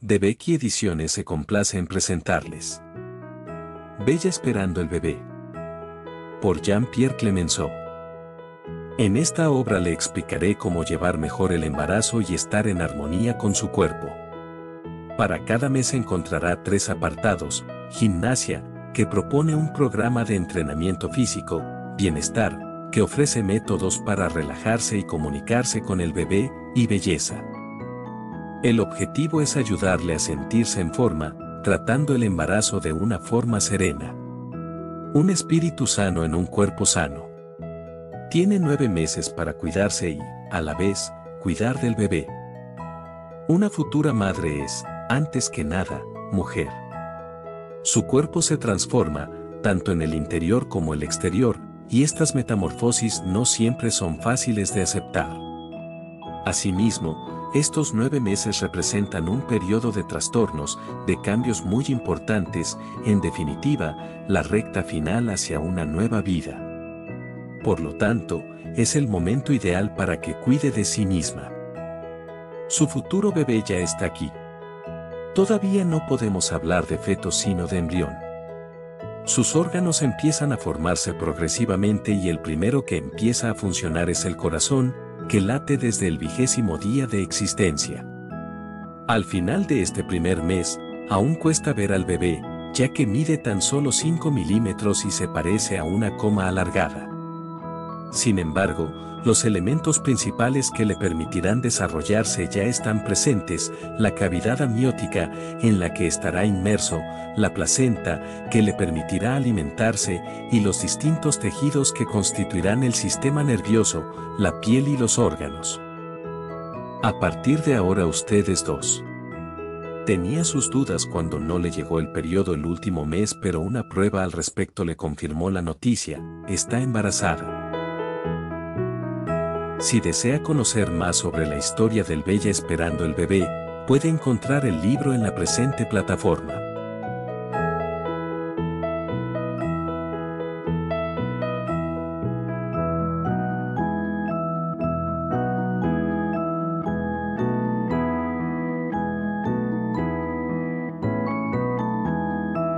de Becky Ediciones se complace en presentarles. Bella esperando el bebé. Por Jean-Pierre Clemenceau. En esta obra le explicaré cómo llevar mejor el embarazo y estar en armonía con su cuerpo. Para cada mes encontrará tres apartados, gimnasia, que propone un programa de entrenamiento físico, bienestar, que ofrece métodos para relajarse y comunicarse con el bebé, y belleza. El objetivo es ayudarle a sentirse en forma, tratando el embarazo de una forma serena. Un espíritu sano en un cuerpo sano. Tiene nueve meses para cuidarse y, a la vez, cuidar del bebé. Una futura madre es, antes que nada, mujer. Su cuerpo se transforma, tanto en el interior como el exterior, y estas metamorfosis no siempre son fáciles de aceptar. Asimismo, estos nueve meses representan un periodo de trastornos, de cambios muy importantes, en definitiva, la recta final hacia una nueva vida. Por lo tanto, es el momento ideal para que cuide de sí misma. Su futuro bebé ya está aquí. Todavía no podemos hablar de feto sino de embrión. Sus órganos empiezan a formarse progresivamente y el primero que empieza a funcionar es el corazón, que late desde el vigésimo día de existencia. Al final de este primer mes, aún cuesta ver al bebé, ya que mide tan solo 5 milímetros y se parece a una coma alargada. Sin embargo, los elementos principales que le permitirán desarrollarse ya están presentes, la cavidad amniótica en la que estará inmerso, la placenta que le permitirá alimentarse y los distintos tejidos que constituirán el sistema nervioso, la piel y los órganos. A partir de ahora ustedes dos. Tenía sus dudas cuando no le llegó el periodo el último mes pero una prueba al respecto le confirmó la noticia, está embarazada. Si desea conocer más sobre la historia del Bella esperando el bebé, puede encontrar el libro en la presente plataforma.